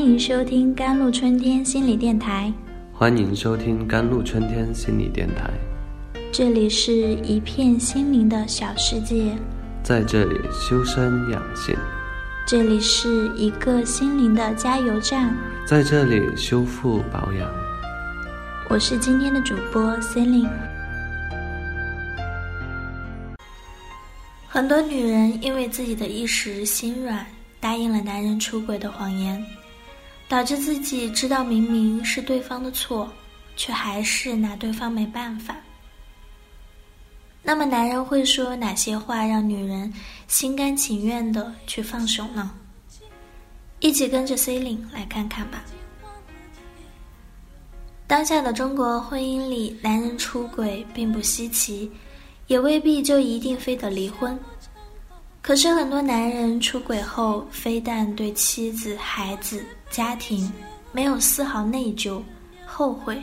欢迎收听甘露春天心理电台，欢迎收听甘露春天心理电台。这里是一片心灵的小世界，在这里修身养性；这里是一个心灵的加油站，在这里修复保养。我是今天的主播 Celine。很多女人因为自己的一时心软，答应了男人出轨的谎言，导致自己知道明明是对方的错，却还是拿对方没办法。那么，男人会说哪些话让女人心甘情愿的去放手呢？一起跟着 Celine 来看看吧。当下的中国婚姻里，男人出轨并不稀奇。也未必就一定非得离婚，可是很多男人出轨后，非但对妻子、孩子、家庭没有丝毫内疚、后悔，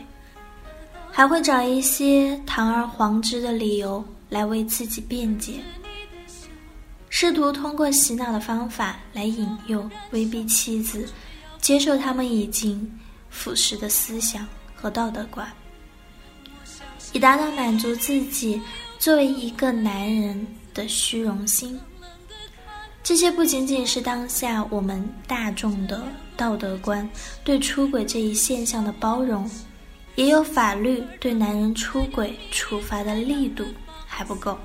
还会找一些堂而皇之的理由来为自己辩解，试图通过洗脑的方法来引诱、威逼妻子接受他们已经腐蚀的思想和道德观，以达到满足自己。作为一个男人的虚荣心，这些不仅仅是当下我们大众的道德观对出轨这一现象的包容，也有法律对男人出轨处罚的力度还不够，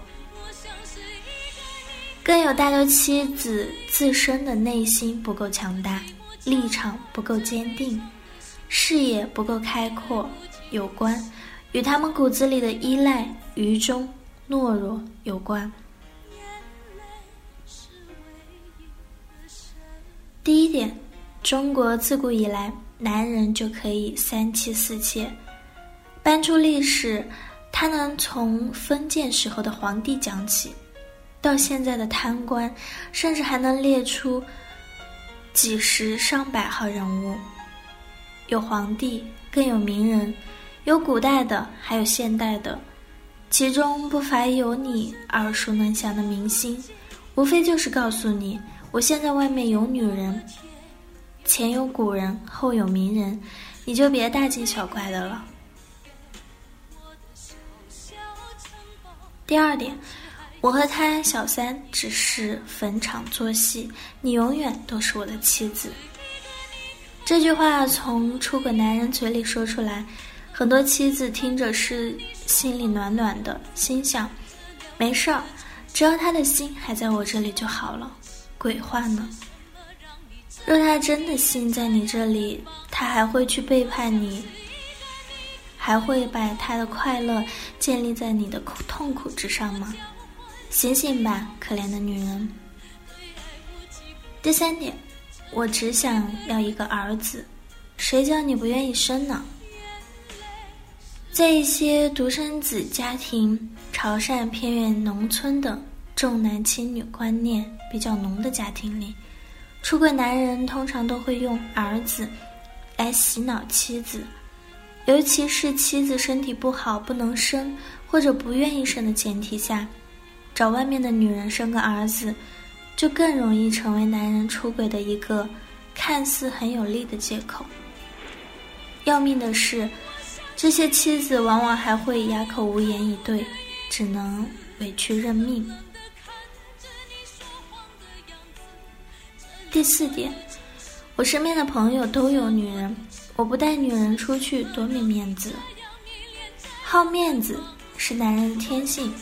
更有大多妻子自身的内心不够强大，立场不够坚定，视野不够开阔，有关与他们骨子里的依赖、愚忠。懦弱有关。第一点，中国自古以来，男人就可以三妻四妾。搬出历史，他能从封建时候的皇帝讲起，到现在的贪官，甚至还能列出几十上百号人物。有皇帝，更有名人，有古代的，还有现代的。其中不乏有你耳熟能详的明星，无非就是告诉你，我现在外面有女人，前有古人，后有名人，你就别大惊小怪的了。第二点，我和他小三只是逢场作戏，你永远都是我的妻子。这句话从出轨男人嘴里说出来。很多妻子听着是心里暖暖的，心想：没事儿，只要他的心还在我这里就好了。鬼话呢？若他真的心在你这里，他还会去背叛你？还会把他的快乐建立在你的痛苦之上吗？醒醒吧，可怜的女人！第三点，我只想要一个儿子，谁叫你不愿意生呢？在一些独生子家庭、潮汕偏远农村的重男轻女观念比较浓的家庭里，出轨男人通常都会用儿子来洗脑妻子，尤其是妻子身体不好不能生或者不愿意生的前提下，找外面的女人生个儿子，就更容易成为男人出轨的一个看似很有利的借口。要命的是。这些妻子往往还会哑口无言以对，只能委屈认命。第四点，我身边的朋友都有女人，我不带女人出去多没面子。好面子是男人的天性，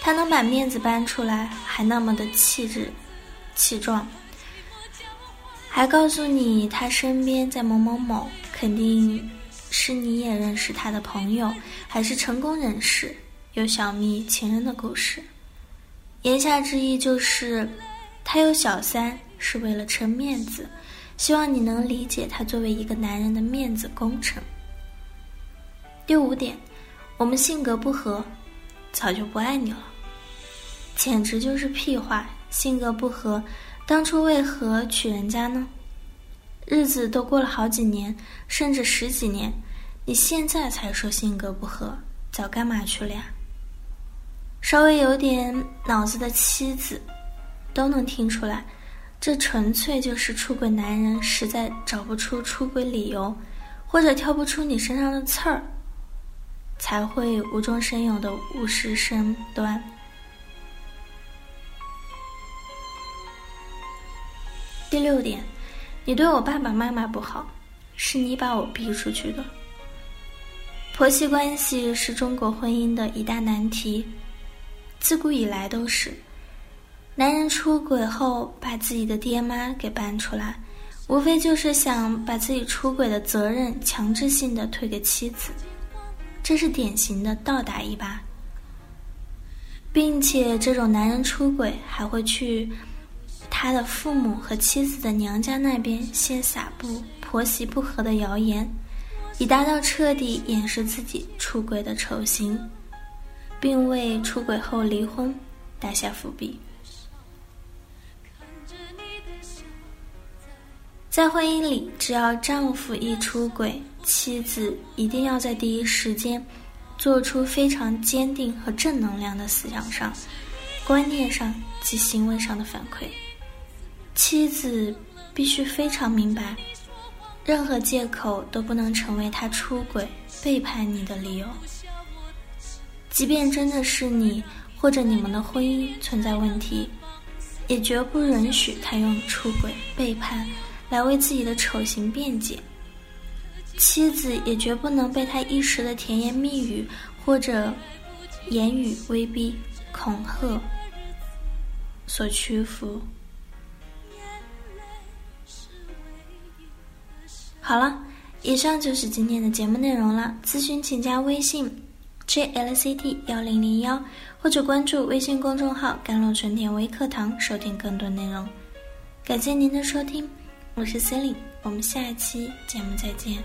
他能把面子搬出来，还那么的气质、气壮，还告诉你他身边在某某某，肯定。是你也认识他的朋友，还是成功人士，有小蜜情人的故事？言下之意就是，他有小三是为了撑面子，希望你能理解他作为一个男人的面子工程。第五点，我们性格不合，早就不爱你了，简直就是屁话！性格不合，当初为何娶人家呢？日子都过了好几年，甚至十几年，你现在才说性格不合，早干嘛去了呀？稍微有点脑子的妻子，都能听出来，这纯粹就是出轨男人实在找不出出轨理由，或者挑不出你身上的刺儿，才会无中生有的误事身端。第六点，你对我爸爸妈妈不好，是你把我逼出去的。婆媳关系是中国婚姻的一大难题，自古以来都是。男人出轨后把自己的爹妈给搬出来，无非就是想把自己出轨的责任强制性的推给妻子，这是典型的倒打一耙，并且这种男人出轨还会去。他的父母和妻子的娘家那边先撒布婆媳不和的谣言，以达到彻底掩饰自己出轨的丑行，并为出轨后离婚打下伏笔。在婚姻里，只要丈夫一出轨，妻子一定要在第一时间做出非常坚定和正能量的思想上、观念上及行为上的反馈。妻子必须非常明白，任何借口都不能成为他出轨、背叛你的理由。即便真的是你或者你们的婚姻存在问题，也绝不允许他用出轨、背叛来为自己的丑行辩解。妻子也绝不能被他一时的甜言蜜语或者言语威逼、恐吓所屈服。好了，以上就是今天的节目内容了。咨询请加微信 jlct 幺零零幺，或者关注微信公众号“甘露纯甜微课堂”收听更多内容。感谢您的收听，我是 c e l i n e 我们下一期节目再见。